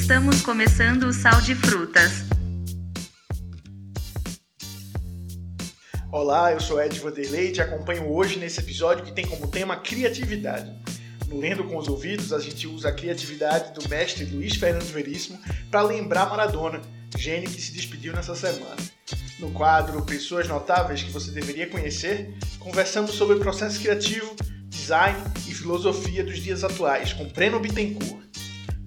Estamos começando o Sal de Frutas. Olá, eu sou Ed Vanderlei e te acompanho hoje nesse episódio que tem como tema criatividade. No Lendo com os Ouvidos, a gente usa a criatividade do mestre Luiz Fernando Veríssimo para lembrar Maradona, gênio que se despediu nessa semana. No quadro Pessoas Notáveis que você deveria conhecer, conversamos sobre o processo criativo, design e filosofia dos dias atuais com Breno Bittencourt.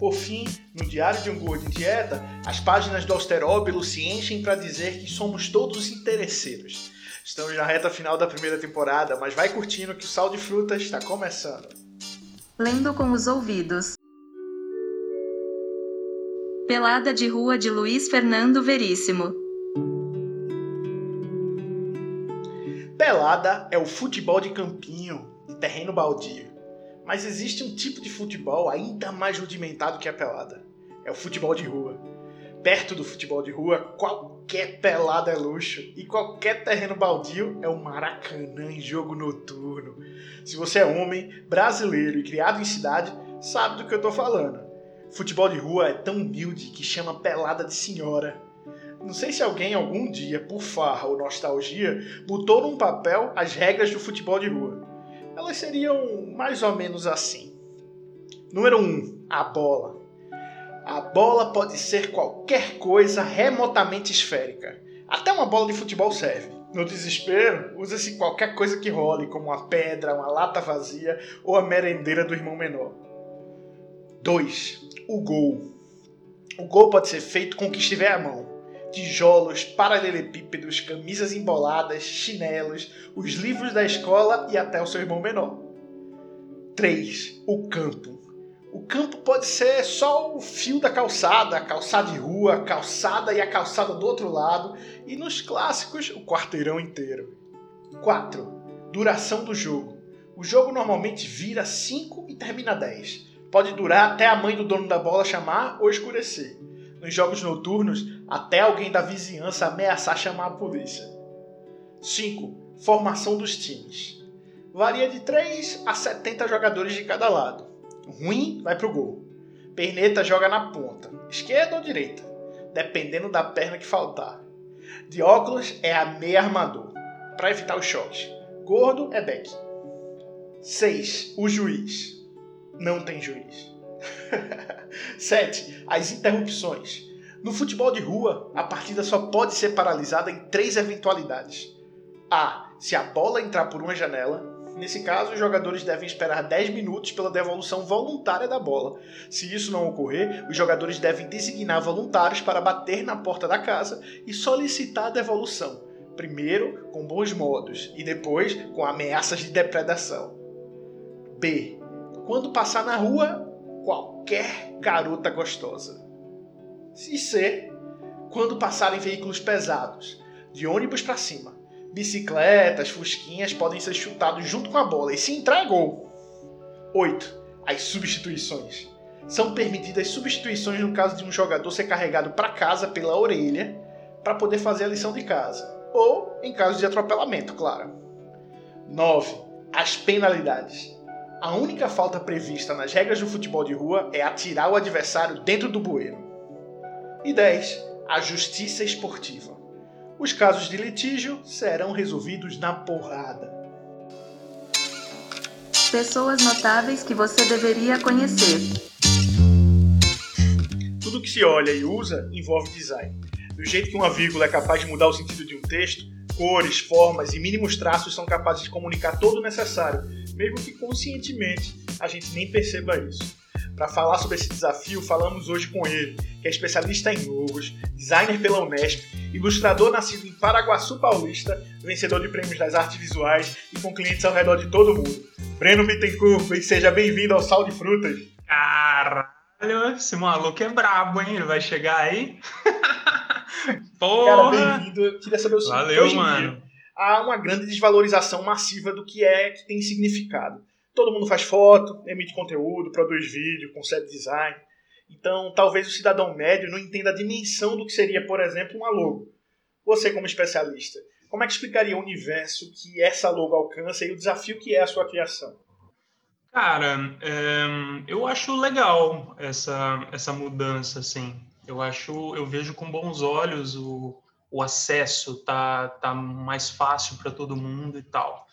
Por fim, no Diário de um Gordo em Dieta, as páginas do Austeróbilo se enchem para dizer que somos todos interesseiros. Estamos na reta final da primeira temporada, mas vai curtindo que o Sal de Frutas está começando. Lendo com os ouvidos. Pelada de Rua de Luiz Fernando Veríssimo. Pelada é o futebol de campinho, de terreno baldio. Mas existe um tipo de futebol ainda mais rudimentado que a pelada. É o futebol de rua. Perto do futebol de rua, qualquer pelada é luxo e qualquer terreno baldio é um maracanã em jogo noturno. Se você é homem, brasileiro e criado em cidade, sabe do que eu tô falando. Futebol de rua é tão humilde que chama pelada de senhora. Não sei se alguém algum dia, por farra ou nostalgia, botou num papel as regras do futebol de rua elas seriam mais ou menos assim. Número 1. Um, a bola. A bola pode ser qualquer coisa remotamente esférica. Até uma bola de futebol serve. No desespero, usa-se qualquer coisa que role, como uma pedra, uma lata vazia ou a merendeira do irmão menor. 2. O gol. O gol pode ser feito com o que estiver à mão tijolos, paralelepípedos, camisas emboladas, chinelos, os livros da escola e até o seu irmão menor. 3. O campo. O campo pode ser só o fio da calçada, a calçada de rua, a calçada e a calçada do outro lado, e nos clássicos, o quarteirão inteiro. 4. Duração do jogo. O jogo normalmente vira 5 e termina 10. Pode durar até a mãe do dono da bola chamar ou escurecer nos jogos noturnos até alguém da vizinhança ameaçar chamar a polícia. 5. Formação dos times. Varia de 3 a 70 jogadores de cada lado. Ruim vai pro gol. Perneta joga na ponta, esquerda ou direita, dependendo da perna que faltar. De óculos é a meia armador, para evitar o choque. Gordo é back. 6. O juiz. Não tem juiz. 7. As interrupções. No futebol de rua, a partida só pode ser paralisada em três eventualidades. A. Se a bola entrar por uma janela. Nesse caso, os jogadores devem esperar 10 minutos pela devolução voluntária da bola. Se isso não ocorrer, os jogadores devem designar voluntários para bater na porta da casa e solicitar a devolução. Primeiro com bons modos e depois com ameaças de depredação. B. Quando passar na rua, qualquer garota gostosa. E C, quando passarem veículos pesados, de ônibus para cima. Bicicletas, fusquinhas podem ser chutados junto com a bola e se entrar é gol. 8. As substituições. São permitidas substituições no caso de um jogador ser carregado para casa pela orelha para poder fazer a lição de casa. Ou em caso de atropelamento, claro. 9. As penalidades. A única falta prevista nas regras do futebol de rua é atirar o adversário dentro do bueiro. E 10. A justiça esportiva. Os casos de litígio serão resolvidos na porrada. Pessoas notáveis que você deveria conhecer. Tudo que se olha e usa envolve design. Do jeito que uma vírgula é capaz de mudar o sentido de um texto, cores, formas e mínimos traços são capazes de comunicar todo o necessário mesmo que conscientemente a gente nem perceba isso. Para falar sobre esse desafio, falamos hoje com ele, que é especialista em logos, designer pela Unesp, ilustrador nascido em Paraguaçu Paulista, vencedor de prêmios das artes visuais e com clientes ao redor de todo o mundo. Breno Bittencourt, e seja bem-vindo ao Sal de Frutas. Caralho, esse maluco é brabo, hein? Ele vai chegar aí? Porra! Cara, bem-vindo. Queria saber o seguinte. Valeu, mano. Dia, há uma grande desvalorização massiva do que é que tem significado. Todo mundo faz foto, emite conteúdo, produz vídeo, concebe design. Então, talvez o cidadão médio não entenda a dimensão do que seria, por exemplo, uma logo. Você, como especialista, como é que explicaria o universo que essa logo alcança e o desafio que é a sua criação? Cara, é, eu acho legal essa, essa mudança, assim. Eu acho, eu vejo com bons olhos o, o acesso tá, tá mais fácil para todo mundo e tal.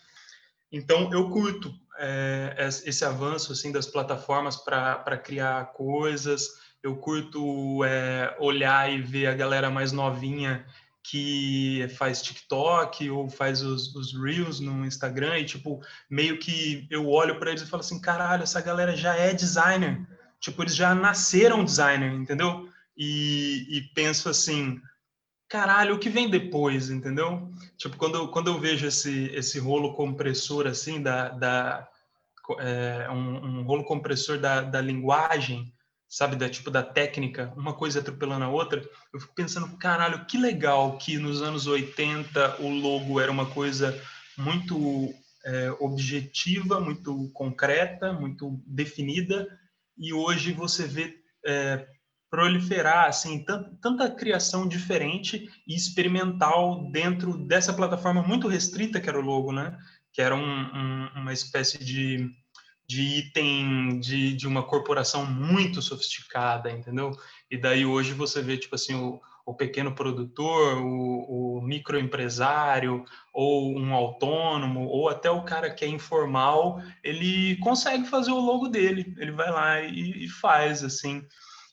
Então, eu curto é, esse avanço assim das plataformas para criar coisas. Eu curto é, olhar e ver a galera mais novinha que faz TikTok ou faz os, os Reels no Instagram e, tipo, meio que eu olho para eles e falo assim, caralho, essa galera já é designer. Tipo, eles já nasceram designer, entendeu? E, e penso assim, caralho, o que vem depois, entendeu? Tipo, quando, quando eu vejo esse, esse rolo compressor, assim, da, da é, um, um, rolo compressor da, da linguagem, sabe, da tipo da técnica, uma coisa atropelando a outra, eu fico pensando, caralho, que legal que nos anos 80 o logo era uma coisa muito é, objetiva, muito concreta, muito definida, e hoje você vê é, proliferar assim tanta, criação diferente e experimental dentro dessa plataforma muito restrita que era o logo, né? Que era um, um, uma espécie de, de item de, de uma corporação muito sofisticada, entendeu? E daí hoje você vê tipo assim o, o pequeno produtor, o, o microempresário, ou um autônomo, ou até o cara que é informal, ele consegue fazer o logo dele. Ele vai lá e, e faz assim.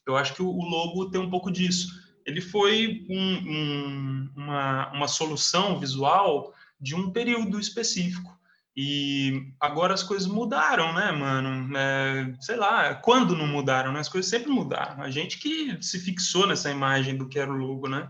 Eu acho que o logo tem um pouco disso. Ele foi um, um, uma, uma solução visual de um período específico. E agora as coisas mudaram, né, mano? É, sei lá, quando não mudaram, né? As coisas sempre mudaram. A gente que se fixou nessa imagem do que era o logo, né?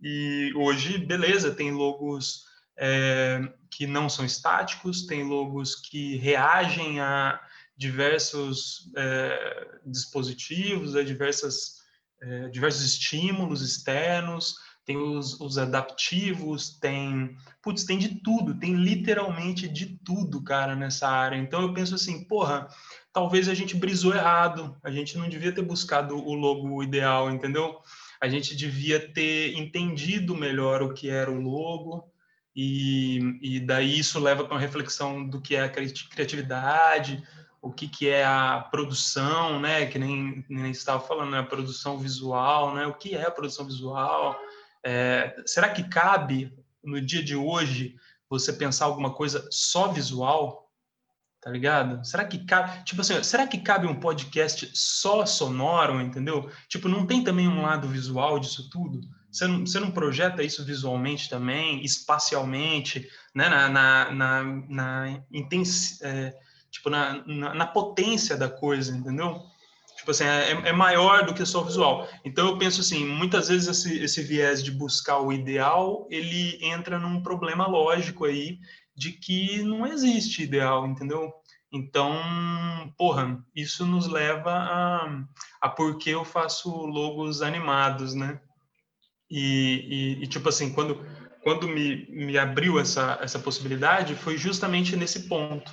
E hoje, beleza, tem logos é, que não são estáticos, tem logos que reagem a, diversos é, dispositivos, a diversas, é, diversos estímulos externos, tem os, os, adaptivos, tem, putz, tem de tudo, tem literalmente de tudo, cara, nessa área. Então eu penso assim, porra, talvez a gente brisou errado, a gente não devia ter buscado o logo ideal, entendeu? A gente devia ter entendido melhor o que era o logo, e, e daí isso leva para uma reflexão do que é a criatividade, o que, que é a produção, né? Que nem, nem estava falando, né? a produção visual, né? O que é a produção visual? É, será que cabe no dia de hoje você pensar alguma coisa só visual? Tá ligado? Será que cabe, tipo assim, será que cabe um podcast só sonoro, entendeu? Tipo, não tem também um lado visual disso tudo? Você não, você não projeta isso visualmente também, espacialmente, né? Na, na, na, na intensi, é, tipo, na, na, na, potência da coisa, entendeu? Tipo assim, é, é, maior do que só o visual. Então, eu penso assim, muitas vezes esse, esse viés de buscar o ideal, ele entra num problema lógico aí de que não existe ideal, entendeu? Então, porra, isso nos leva a, a por que eu faço logos animados, né? E, e, e, tipo assim, quando, quando me, me abriu essa, essa possibilidade, foi justamente nesse ponto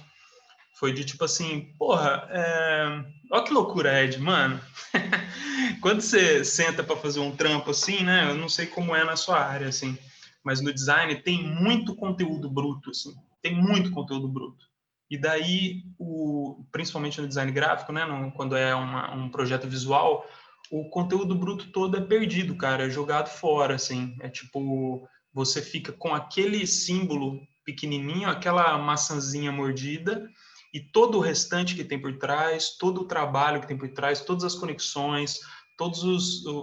foi de tipo assim, porra, é... olha que loucura, Ed, mano. Quando você senta para fazer um trampo assim, né? Eu não sei como é na sua área, assim, mas no design tem muito conteúdo bruto, assim, tem muito conteúdo bruto. E daí, o, principalmente no design gráfico, né? No, quando é uma, um projeto visual, o conteúdo bruto todo é perdido, cara, é jogado fora, assim. É tipo, você fica com aquele símbolo pequenininho, aquela maçãzinha mordida, e todo o restante que tem por trás, todo o trabalho que tem por trás, todas as conexões, todas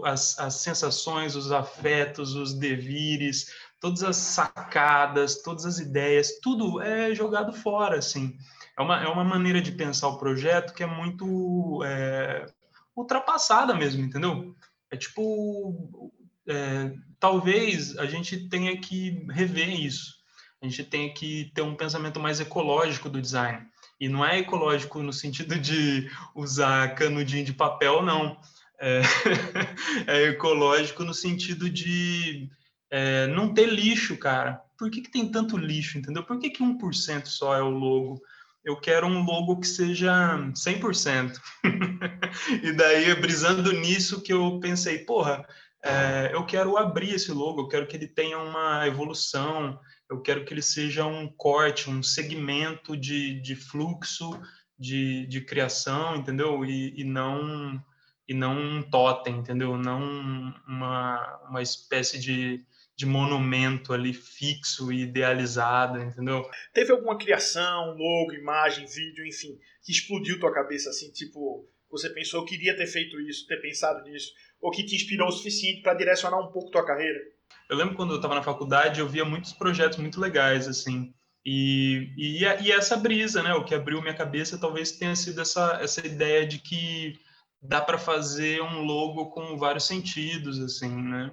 as, as sensações, os afetos, os devires, todas as sacadas, todas as ideias, tudo é jogado fora, assim. É uma, é uma maneira de pensar o projeto que é muito é, ultrapassada mesmo, entendeu? É tipo, é, talvez a gente tenha que rever isso. A gente tenha que ter um pensamento mais ecológico do design. E não é ecológico no sentido de usar canudinho de papel, não. É, é ecológico no sentido de é, não ter lixo, cara. Por que, que tem tanto lixo, entendeu? Por que, que 1% só é o logo? Eu quero um logo que seja 100%. e daí, brisando nisso, que eu pensei, porra, é, eu quero abrir esse logo, eu quero que ele tenha uma evolução, eu quero que ele seja um corte, um segmento de, de fluxo de, de criação, entendeu? E, e não e não um totem, entendeu? Não uma, uma espécie de, de monumento ali fixo e idealizado, entendeu? Teve alguma criação, logo, imagem, vídeo, enfim, que explodiu tua cabeça assim, tipo, você pensou que iria ter feito isso, ter pensado nisso, ou que te inspirou o suficiente para direcionar um pouco tua carreira? Eu lembro quando eu estava na faculdade, eu via muitos projetos muito legais, assim, e, e, e, essa brisa, né? O que abriu minha cabeça talvez tenha sido essa, essa ideia de que dá para fazer um logo com vários sentidos, assim, né?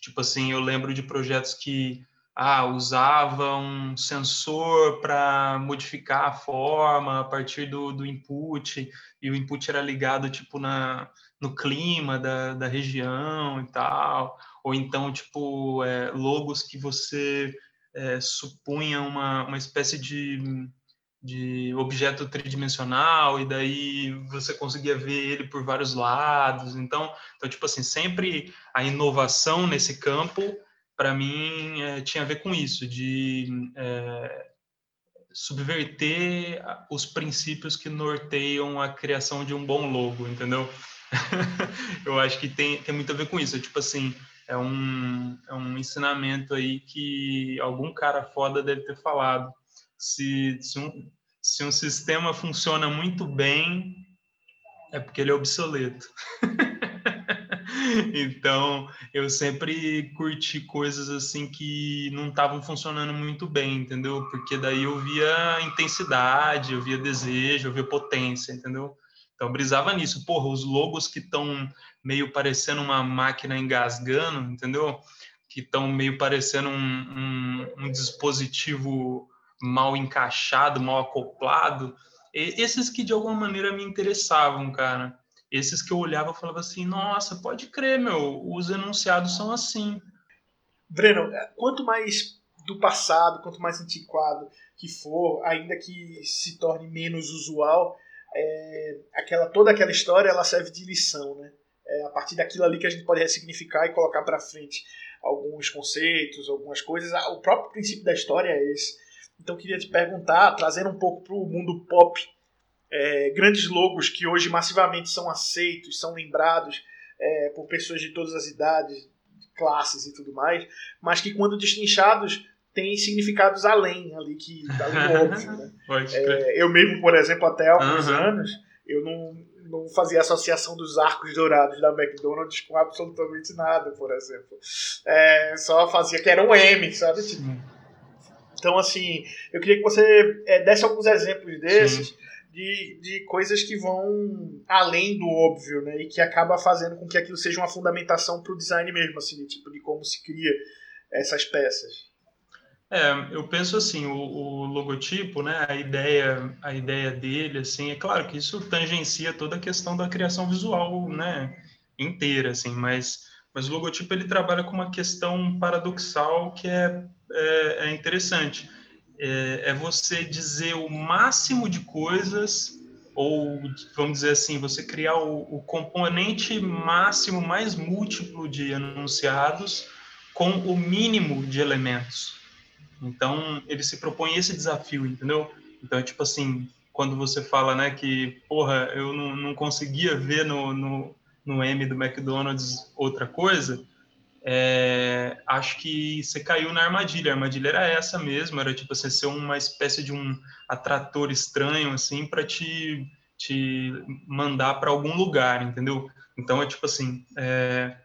Tipo assim, eu lembro de projetos que ah, usava um sensor para modificar a forma a partir do, do input, e o input era ligado, tipo, na, no clima da, da região e tal, ou então, tipo, é, logos que você é, supunha uma, uma espécie de, de objeto tridimensional e daí você conseguia ver ele por vários lados. Então, então tipo assim, sempre a inovação nesse campo, para mim, é, tinha a ver com isso, de é, subverter os princípios que norteiam a criação de um bom logo, entendeu? Eu acho que tem, tem muito a ver com isso. Tipo assim, é um, é um ensinamento aí que algum cara foda deve ter falado. Se, se, um, se um sistema funciona muito bem, é porque ele é obsoleto. então, eu sempre curti coisas assim que não estavam funcionando muito bem, entendeu? Porque daí eu via intensidade, eu via desejo, eu via potência, entendeu? Então, brisava nisso. Porra, os logos que estão meio parecendo uma máquina engasgando, entendeu? Que estão meio parecendo um, um, um, dispositivo mal encaixado, mal acoplado. E esses que de alguma maneira me interessavam, cara. Esses que eu olhava e falava assim: nossa, pode crer, meu, os enunciados são assim. Breno, quanto mais do passado, quanto mais antiquado que for, ainda que se torne menos usual, é, aquela, toda aquela história ela serve de lição, né? É a partir daquilo ali que a gente pode ressignificar e colocar para frente alguns conceitos, algumas coisas. Ah, o próprio princípio da história é esse. Então queria te perguntar, trazendo um pouco para o mundo pop, é, grandes logos que hoje massivamente são aceitos, são lembrados é, por pessoas de todas as idades, classes e tudo mais, mas que quando destrinchados tem significados além ali que tá ali óbvio, né? é, eu mesmo, por exemplo, até alguns uhum. anos, eu não, não fazia associação dos arcos dourados da McDonald's com absolutamente nada, por exemplo. É, só fazia que era um M, sabe? Tipo, então, assim, eu queria que você é, desse alguns exemplos desses. De, de coisas que vão além do óbvio, né? E que acaba fazendo com que aquilo seja uma fundamentação para o design mesmo, assim, tipo, de como se cria essas peças. É, eu penso assim, o, o, logotipo, né, a ideia, a ideia dele, assim, é claro que isso tangencia toda a questão da criação visual, né, inteira, assim, mas, mas o logotipo ele trabalha com uma questão paradoxal que é, é, é interessante. É, é você dizer o máximo de coisas ou vamos dizer assim, você criar o, o, componente máximo mais múltiplo de enunciados com o mínimo de elementos. Então, ele se propõe esse desafio, entendeu? Então, é tipo assim, quando você fala, né, que, porra, eu não, não conseguia ver no, no, no M do McDonald's outra coisa, é, acho que você caiu na armadilha. A armadilha era essa mesmo, era tipo assim, ser uma espécie de um atrator estranho, assim, para te, te mandar para algum lugar, entendeu? Então, é tipo assim, é,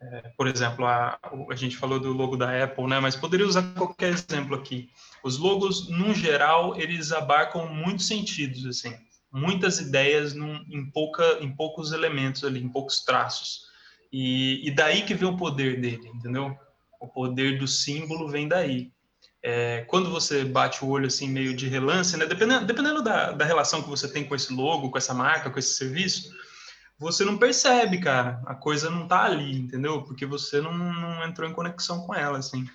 é, por exemplo, a, a gente falou do logo da Apple, né? Mas poderia usar qualquer exemplo aqui. Os logos, no geral, eles abarcam muitos sentidos, assim, muitas ideias num, em, pouca, em poucos elementos ali, em poucos traços. E, e daí que vem o poder dele, entendeu? O poder do símbolo vem daí. É, quando você bate o olho assim meio de relance, né? Dependendo, dependendo da, da relação que você tem com esse logo, com essa marca, com esse serviço, você não percebe, cara. A coisa não tá ali, entendeu? Porque você não, não entrou em conexão com ela, assim.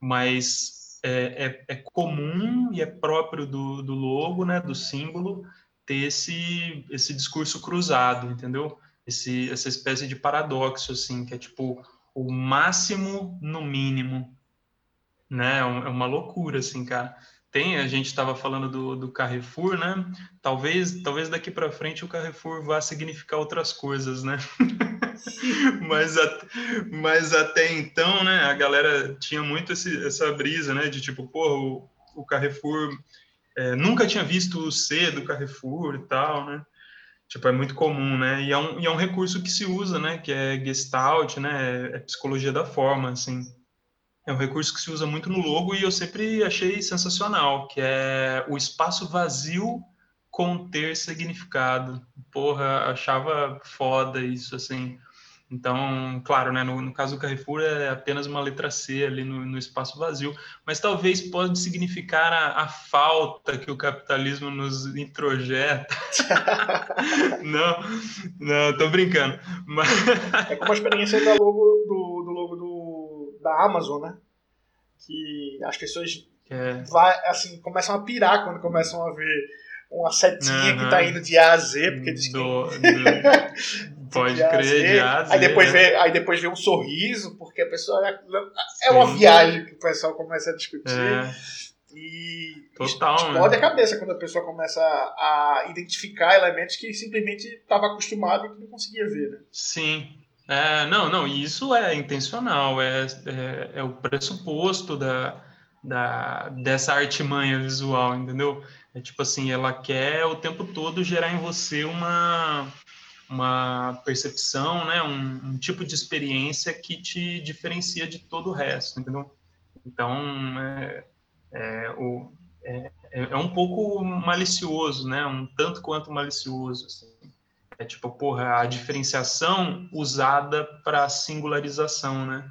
Mas é, é, é comum e é próprio do, do logo, né, do símbolo, ter esse, esse discurso cruzado, entendeu? Esse, essa espécie de paradoxo, assim, que é tipo o máximo no mínimo, né? É, é uma loucura, assim, cara. Tem, a gente estava falando do, do Carrefour, né? Talvez, talvez daqui para frente o Carrefour vá significar outras coisas, né? mas, a, mas até então, né, a galera tinha muito esse, essa brisa, né, de tipo, pô, o, o Carrefour é, nunca tinha visto o C do Carrefour e tal, né? Tipo, é muito comum, né? E é um, e é um recurso que se usa, né? Que é Gestalt, né? É, é psicologia da forma, assim. É um recurso que se usa muito no logo e eu sempre achei sensacional, que é o espaço vazio conter significado. Porra, achava foda isso, assim. Então, claro, né, no, no, caso do Carrefour é apenas uma letra C ali no, no espaço vazio, mas talvez pode significar a, a, falta que o capitalismo nos introjeta. não, não, tô brincando. Mas... É como a experiência da logo, do, do logo do, da Amazon, né? Que as pessoas é. vai, assim, começam a pirar quando começam a ver uma setinha uhum. que tá indo de A a Z, porque diz que... Do, do... Pode de crer, de A a Z. Aí depois, vê, aí depois vê um sorriso, porque a pessoa... É, é uma viagem que o pessoal começa a discutir. É. E Total, explode né? a cabeça quando a pessoa começa a identificar elementos que simplesmente estava acostumado e que não conseguia ver. Né? Sim. É, não, não, isso é intencional, é, é, é o pressuposto da, da, dessa artimanha visual, entendeu? É tipo assim, ela quer o tempo todo gerar em você uma, uma percepção, né? Um, um, tipo de experiência que te diferencia de todo o resto, entendeu? Então, é, é, o, é, é um pouco malicioso, né? Um tanto quanto malicioso, assim. É tipo, porra, a diferenciação usada para singularização, né?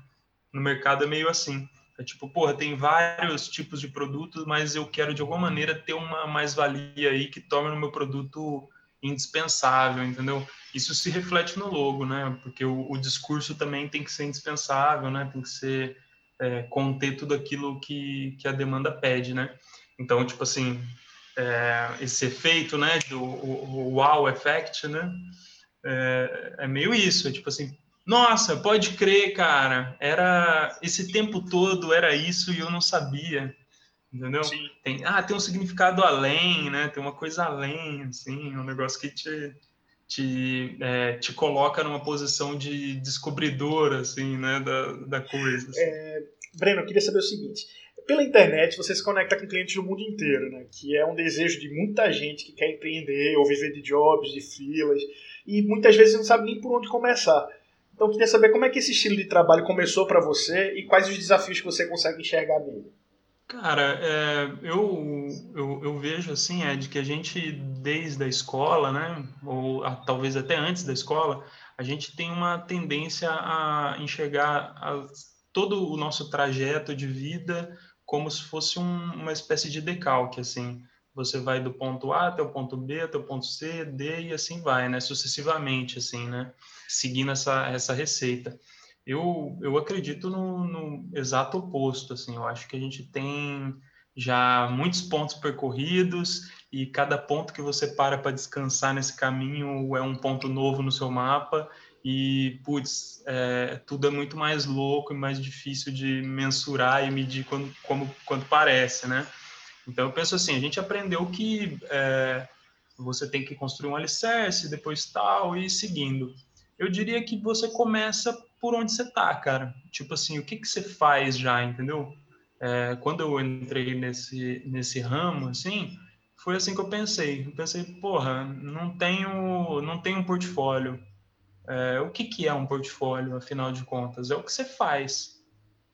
No mercado é meio assim. É tipo, porra, tem vários tipos de produtos, mas eu quero de alguma maneira ter uma mais-valia aí que torne o meu produto indispensável, entendeu? Isso se reflete no logo, né? Porque o, o discurso também tem que ser indispensável, né? Tem que ser é, conter tudo aquilo que, que a demanda pede, né? Então, tipo assim, é, esse efeito, né, do o, o wow effect, né? É, é meio isso, é tipo assim, nossa, pode crer, cara. Era esse tempo todo era isso e eu não sabia. Entendeu? Tem, ah, tem um significado além, né? Tem uma coisa além, assim, um negócio que te, te, é, te coloca numa posição de descobridor, assim, né, da, da coisa. Assim. É, Breno, eu queria saber o seguinte. Pela internet, você se conecta com clientes do mundo inteiro, né? Que é um desejo de muita gente que quer empreender ou viver de jobs, de filas, e muitas vezes não sabe nem por onde começar. Então eu queria saber como é que esse estilo de trabalho começou para você e quais os desafios que você consegue enxergar nele. Cara, é, eu, eu, eu, vejo assim, é de que a gente, desde a escola, né, ou a, talvez até antes da escola, a gente tem uma tendência a enxergar a, todo o nosso trajeto de vida como se fosse um, uma espécie de decalque, assim. Você vai do ponto A até o ponto B, até o ponto C, D e assim vai, né, sucessivamente, assim, né seguindo essa, essa receita. Eu, eu acredito no, no exato oposto, assim, eu acho que a gente tem já muitos pontos percorridos e cada ponto que você para para descansar nesse caminho é um ponto novo no seu mapa e, putz, é, tudo é muito mais louco e mais difícil de mensurar e medir quando, como, quando parece, né? Então, eu penso assim, a gente aprendeu que é, você tem que construir um alicerce, depois tal, e seguindo eu diria que você começa por onde você tá, cara. Tipo assim, o que, que você faz já, entendeu? É, quando eu entrei nesse, nesse ramo, assim, foi assim que eu pensei. Eu pensei, porra, não tenho, não tenho um portfólio. É, o que, que é um portfólio, afinal de contas? É o que você faz,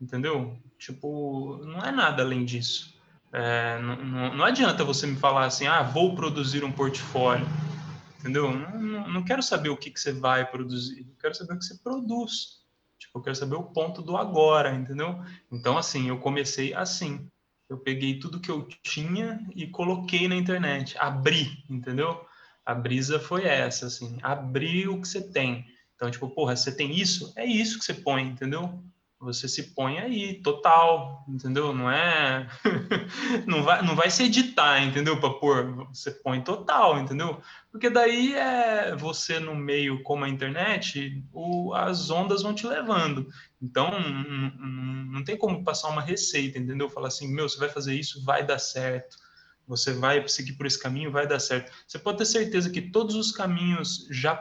entendeu? Tipo, não é nada além disso. É, não, não, não adianta você me falar assim, ah, vou produzir um portfólio entendeu? Não, não quero saber o que, que você vai produzir, quero saber o que você produz. Tipo, eu quero saber o ponto do agora, entendeu? Então, assim, eu comecei assim. Eu peguei tudo que eu tinha e coloquei na internet, abri, entendeu? A brisa foi essa, assim, abrir o que você tem. Então, tipo, porra, você tem isso? É isso que você põe, entendeu? Você se põe aí, total, entendeu? Não é. não, vai, não vai se editar, entendeu? Para pôr. Você põe total, entendeu? Porque daí é você no meio como a internet, o, as ondas vão te levando. Então, não, tem como passar uma receita, entendeu? Falar assim, meu, você vai fazer isso, vai dar certo. Você vai seguir por esse caminho, vai dar certo. Você pode ter certeza que todos os caminhos já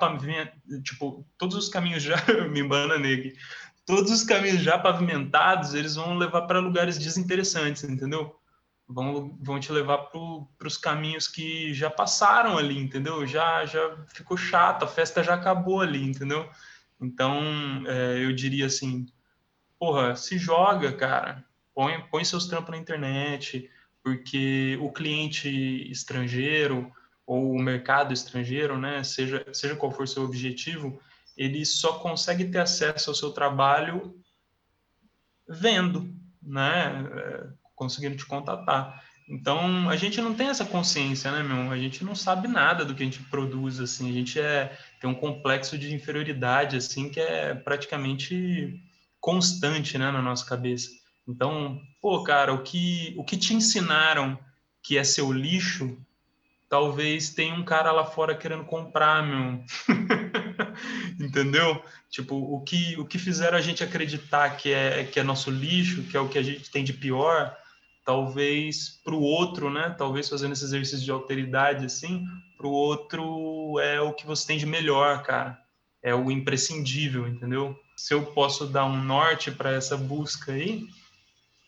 tipo, todos os caminhos já me embana nele. Todos os caminhos já pavimentados, eles vão levar para lugares desinteressantes, entendeu? Vão, vão te levar para os caminhos que já passaram ali, entendeu? Já já ficou chato, a festa já acabou ali, entendeu? Então, é, eu diria assim, porra, se joga, cara. Põe, põe seus trampos na internet, porque o cliente estrangeiro ou o mercado estrangeiro, né, seja, seja qual for seu objetivo, ele só consegue ter acesso ao seu trabalho vendo, né, é, conseguindo te contatar. Então, a gente não tem essa consciência, né, meu? A gente não sabe nada do que a gente produz, assim. A gente é, tem um complexo de inferioridade, assim, que é praticamente constante, né, na nossa cabeça. Então, pô, cara, o que, o que te ensinaram que é seu lixo, talvez tenha um cara lá fora querendo comprar, meu. Entendeu? Tipo, o que, o que fizeram a gente acreditar que é, que é nosso lixo, que é o que a gente tem de pior, talvez para o outro, né? Talvez fazendo esse exercício de alteridade, assim, para o outro é o que você tem de melhor, cara. É o imprescindível, entendeu? Se eu posso dar um norte para essa busca aí,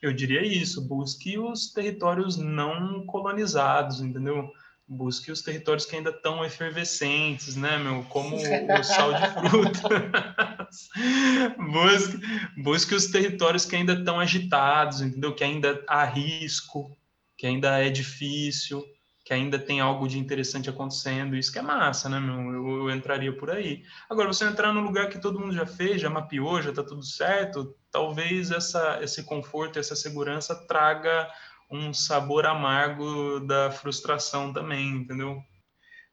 eu diria isso: busque os territórios não colonizados, entendeu? Busque os territórios que ainda estão efervescentes, né, meu? Como o sal de frutas. busque, busque os territórios que ainda estão agitados, entendeu? Que ainda há risco, que ainda é difícil, que ainda tem algo de interessante acontecendo. Isso que é massa, né, meu? Eu, eu entraria por aí. Agora, você entrar num lugar que todo mundo já fez, já mapeou, já está tudo certo, talvez essa, esse conforto, essa segurança traga um sabor amargo da frustração também, entendeu?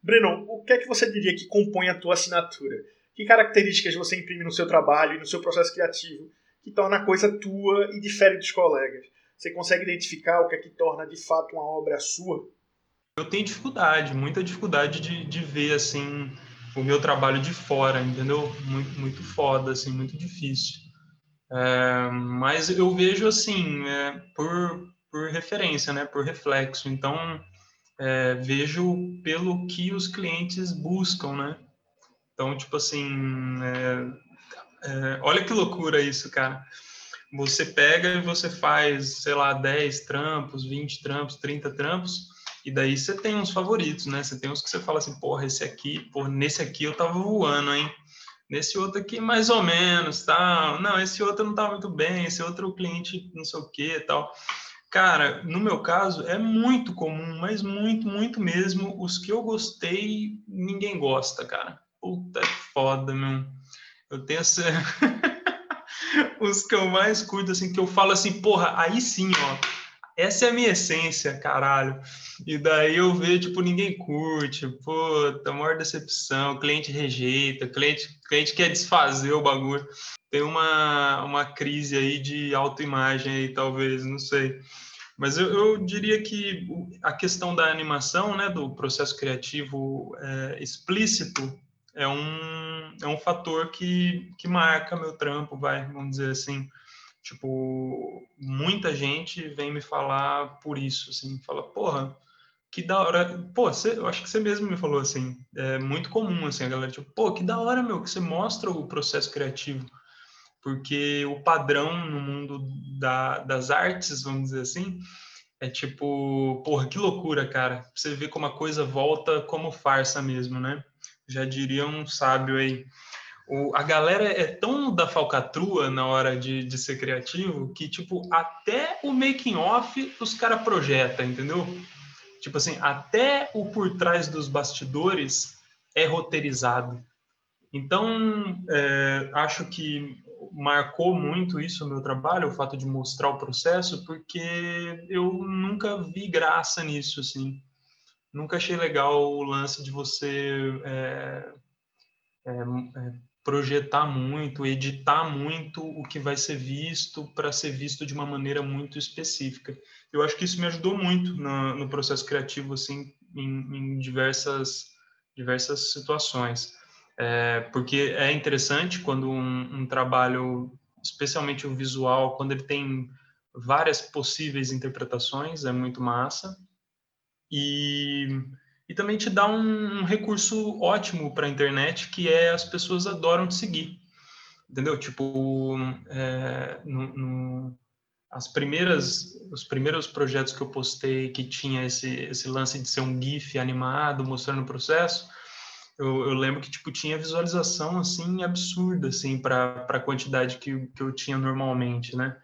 Breno, o que é que você diria que compõe a tua assinatura? Que características você imprime no seu trabalho e no seu processo criativo que torna a coisa tua e difere dos colegas? Você consegue identificar o que é que torna de fato uma obra sua? Eu tenho dificuldade, muita dificuldade de, de ver assim o meu trabalho de fora, entendeu? Muito, muito foda, assim, muito difícil. É, mas eu vejo assim, é, por, por referência, né, por reflexo. Então, é, vejo pelo que os clientes buscam, né? Então, tipo assim, é, é, olha que loucura isso, cara. Você pega e você faz, sei lá, 10 trampos, 20 trampos, 30 trampos, e daí você tem uns favoritos, né? Você tem uns que você fala assim, porra, esse aqui, porra, nesse aqui eu tava voando, hein? Nesse outro aqui, mais ou menos, tal. Tá? Não, esse outro não tá muito bem, esse outro cliente não sei o que tal. Cara, no meu caso é muito comum, mas muito, muito mesmo. Os que eu gostei, ninguém gosta, cara. Puta é foda, meu. Eu tenho essa. Os que eu mais curto, assim, que eu falo assim, porra, aí sim, ó. Essa é a minha essência, caralho. E daí eu vejo, tipo, ninguém curte. Puta, maior decepção. Cliente rejeita, cliente, cliente quer desfazer o bagulho. Tem uma, uma crise aí de autoimagem aí, talvez, não sei. Mas eu, eu, diria que a questão da animação, né, do processo criativo é, explícito, é um, é um fator que, que marca meu trampo, vai, vamos dizer assim. Tipo, muita gente vem me falar por isso, assim, fala, porra, que da hora. Pô, você, eu acho que você mesmo me falou assim, é muito comum, assim, a galera, tipo, pô, que da hora, meu, que você mostra o processo criativo porque o padrão no mundo da, das artes, vamos dizer assim, é tipo, porra, que loucura, cara. Você vê como a coisa volta como farsa mesmo, né? Já diria um sábio aí. O, a galera é tão da falcatrua na hora de, de ser criativo que, tipo, até o making off os caras projetam, entendeu? Tipo assim, até o por trás dos bastidores é roteirizado. Então, é, acho que marcou muito isso no meu trabalho, o fato de mostrar o processo, porque eu nunca vi graça nisso, assim. Nunca achei legal o lance de você é, é, é, projetar muito, editar muito o que vai ser visto para ser visto de uma maneira muito específica. Eu acho que isso me ajudou muito no, no processo criativo, assim, em, em diversas diversas situações. É, porque é interessante quando um, um, trabalho especialmente o visual, quando ele tem várias possíveis interpretações, é muito massa. E, e também te dá um, um recurso ótimo para a internet, que é as pessoas adoram te seguir. Entendeu? Tipo, é, no, no, as primeiras, os primeiros projetos que eu postei que tinha esse, esse lance de ser um GIF animado mostrando o processo, eu, eu lembro que tipo tinha visualização assim absurda assim para a quantidade que, que eu tinha normalmente, né?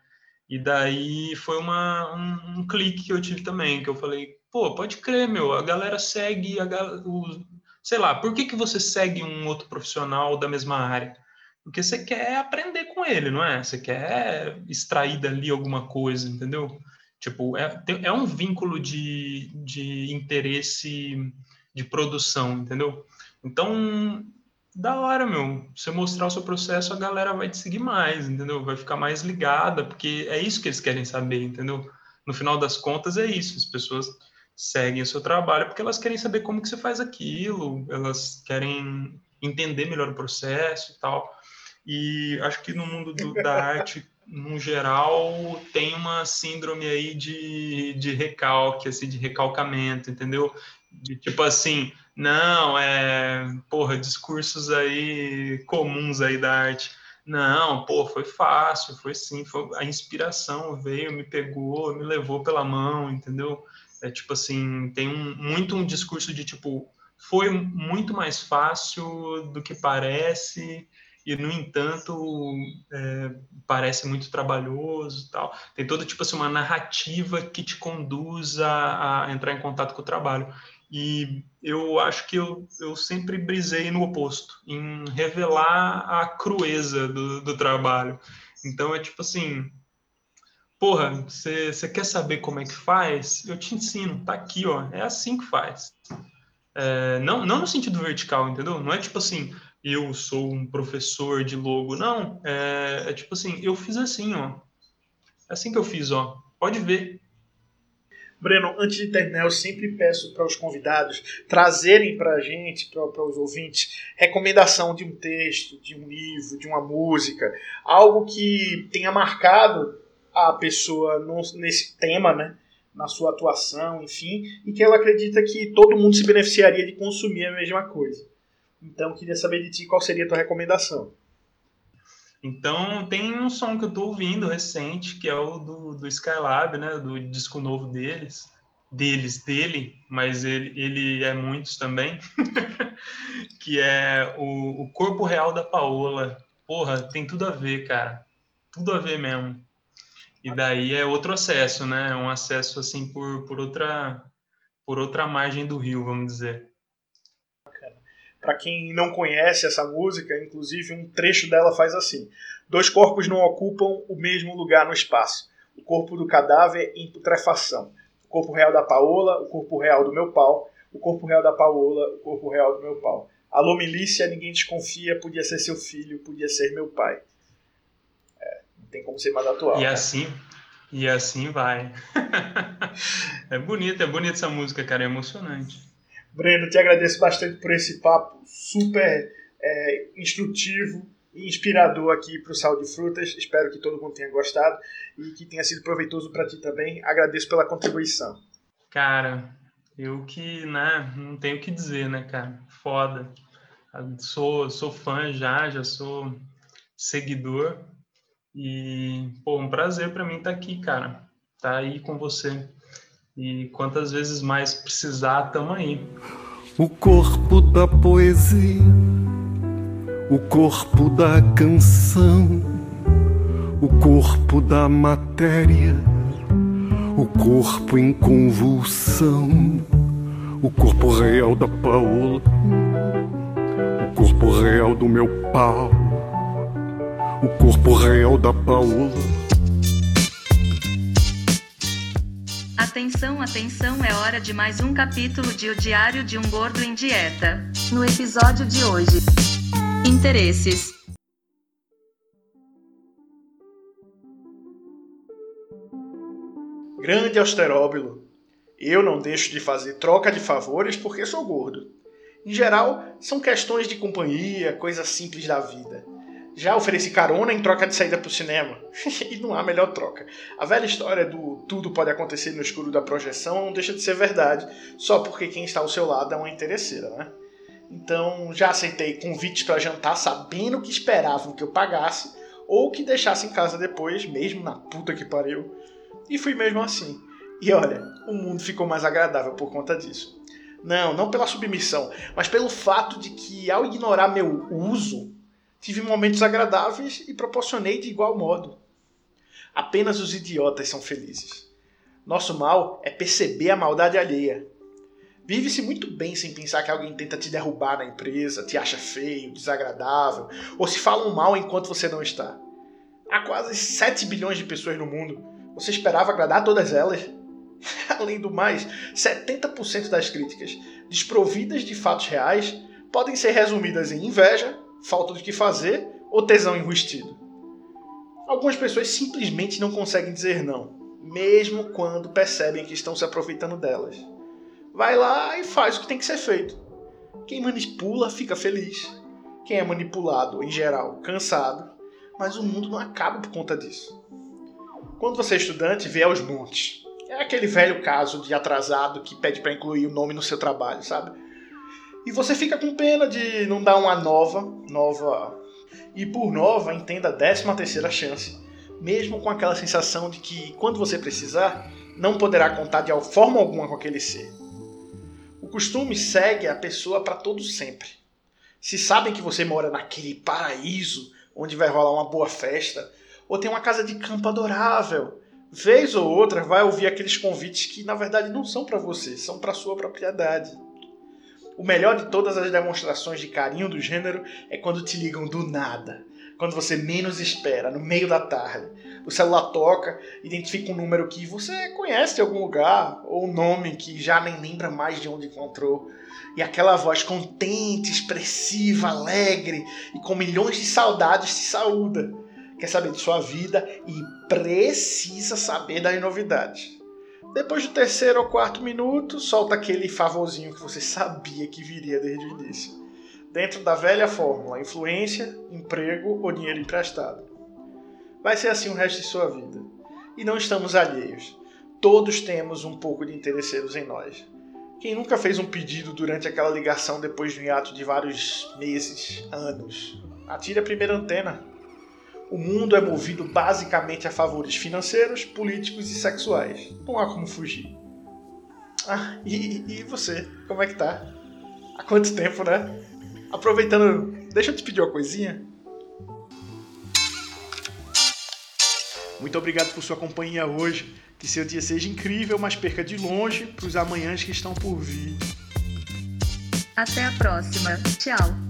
E daí foi uma, um, um, clique que eu tive também, que eu falei, pô, pode crer, meu, a galera segue, a, o, sei lá, por que, que você segue um outro profissional da mesma área? Porque você quer aprender com ele, não é? Você quer extrair dali alguma coisa, entendeu? Tipo, é, é um vínculo de, de interesse de produção, entendeu? Então, da hora, meu. Você mostrar o seu processo, a galera vai te seguir mais, entendeu? Vai ficar mais ligada, porque é isso que eles querem saber, entendeu? No final das contas, é isso. As pessoas seguem o seu trabalho porque elas querem saber como que você faz aquilo, elas querem entender melhor o processo e tal. E acho que no mundo do, da arte, no geral, tem uma síndrome aí de, de recalque, assim, de recalcamento, entendeu? De tipo assim, não, é, porra, discursos aí comuns aí da arte. Não, pô, foi fácil, foi sim, foi, a inspiração veio, me pegou, me levou pela mão, entendeu? É tipo assim, tem um, muito um discurso de tipo, foi muito mais fácil do que parece, e no entanto é, parece muito trabalhoso e tal. Tem toda tipo assim uma narrativa que te conduz a, a entrar em contato com o trabalho. E eu acho que eu, eu sempre brisei no oposto, em revelar a crueza do, do trabalho. Então é tipo assim, porra, você quer saber como é que faz? Eu te ensino, tá aqui, ó, é assim que faz. É, não, não no sentido vertical, entendeu? Não é tipo assim, eu sou um professor de logo, não. É, é tipo assim, eu fiz assim, ó. É assim que eu fiz, ó. Pode ver. Breno, antes de terminar, eu sempre peço para os convidados trazerem para a gente, para os ouvintes, recomendação de um texto, de um livro, de uma música, algo que tenha marcado a pessoa no, nesse tema, né? na sua atuação, enfim, e que ela acredita que todo mundo se beneficiaria de consumir a mesma coisa. Então, queria saber de ti qual seria a tua recomendação. Então, tem um som que eu estou ouvindo recente, que é o do, do Skylab, né? Do disco novo deles. Deles, dele, mas ele, ele é muitos também. que é o, o Corpo Real da Paola. Porra, tem tudo a ver, cara. Tudo a ver mesmo. E daí é outro acesso, né? É um acesso, assim, por, por, outra, por outra margem do rio, vamos dizer. Para quem não conhece essa música, inclusive um trecho dela faz assim: Dois corpos não ocupam o mesmo lugar no espaço. O corpo do cadáver em putrefação. O corpo real da Paola, o corpo real do meu pau. O corpo real da Paola, o corpo real do meu pau. Alô, milícia, ninguém desconfia, podia ser seu filho, podia ser meu pai. É, não tem como ser mais atual. E assim, e assim vai. é bonito, é bonita essa música, cara, é emocionante. Breno, te agradeço bastante por esse papo super é, instrutivo e inspirador aqui para o Sal de Frutas. Espero que todo mundo tenha gostado e que tenha sido proveitoso para ti também. Agradeço pela contribuição. Cara, eu que né, não tenho o que dizer, né, cara? Foda. Sou, sou fã já, já sou seguidor. E, pô, um prazer para mim estar tá aqui, cara. Tá aí com você. E quantas vezes mais precisar, tamo aí. O corpo da poesia, o corpo da canção, o corpo da matéria, o corpo em convulsão, o corpo real da Paola, o corpo real do meu pau, o corpo real da Paola. Atenção, atenção, é hora de mais um capítulo de O Diário de um Gordo em Dieta. No episódio de hoje: Interesses. Grande austeróbilo. Eu não deixo de fazer troca de favores porque sou gordo. Em geral, são questões de companhia, coisas simples da vida. Já ofereci carona em troca de saída pro cinema. e não há melhor troca. A velha história do tudo pode acontecer no escuro da projeção não deixa de ser verdade, só porque quem está ao seu lado é uma interesseira, né? Então já aceitei convites para jantar sabendo que esperavam que eu pagasse ou que deixasse em casa depois, mesmo na puta que pariu. E fui mesmo assim. E olha, o mundo ficou mais agradável por conta disso. Não, não pela submissão, mas pelo fato de que ao ignorar meu uso, tive momentos agradáveis e proporcionei de igual modo. Apenas os idiotas são felizes. Nosso mal é perceber a maldade alheia Vive-se muito bem sem pensar que alguém tenta te derrubar na empresa, te acha feio, desagradável, ou se falam mal enquanto você não está. Há quase 7 bilhões de pessoas no mundo. Você esperava agradar todas elas? Além do mais, 70% das críticas, desprovidas de fatos reais, podem ser resumidas em inveja, falta do que fazer ou tesão enrustido. Algumas pessoas simplesmente não conseguem dizer não, mesmo quando percebem que estão se aproveitando delas vai lá e faz o que tem que ser feito. Quem manipula fica feliz. Quem é manipulado, em geral, cansado. Mas o mundo não acaba por conta disso. Quando você é estudante, vê aos montes. É aquele velho caso de atrasado que pede para incluir o nome no seu trabalho, sabe? E você fica com pena de não dar uma nova, nova. E por nova, entenda a décima terceira chance. Mesmo com aquela sensação de que, quando você precisar, não poderá contar de forma alguma com aquele ser. O costume segue a pessoa para todo sempre. Se sabem que você mora naquele paraíso onde vai rolar uma boa festa, ou tem uma casa de campo adorável, vez ou outra vai ouvir aqueles convites que na verdade não são para você, são para sua propriedade. O melhor de todas as demonstrações de carinho do gênero é quando te ligam do nada, quando você menos espera, no meio da tarde. O celular toca, identifica um número que você conhece de algum lugar, ou um nome que já nem lembra mais de onde encontrou. E aquela voz contente, expressiva, alegre e com milhões de saudades te saúda. Quer saber de sua vida e precisa saber das novidades. Depois do terceiro ou quarto minuto, solta aquele favorzinho que você sabia que viria desde o início dentro da velha fórmula: influência, emprego ou dinheiro emprestado. Vai ser assim o resto de sua vida. E não estamos alheios. Todos temos um pouco de interesseiros em nós. Quem nunca fez um pedido durante aquela ligação depois de um hiato de vários meses, anos? Atire a primeira antena. O mundo é movido basicamente a favores financeiros, políticos e sexuais. Não há como fugir. Ah, e, e você? Como é que tá? Há quanto tempo, né? Aproveitando, deixa eu te pedir uma coisinha. Muito obrigado por sua companhia hoje. Que seu dia seja incrível, mas perca de longe para os amanhãs que estão por vir. Até a próxima. Tchau.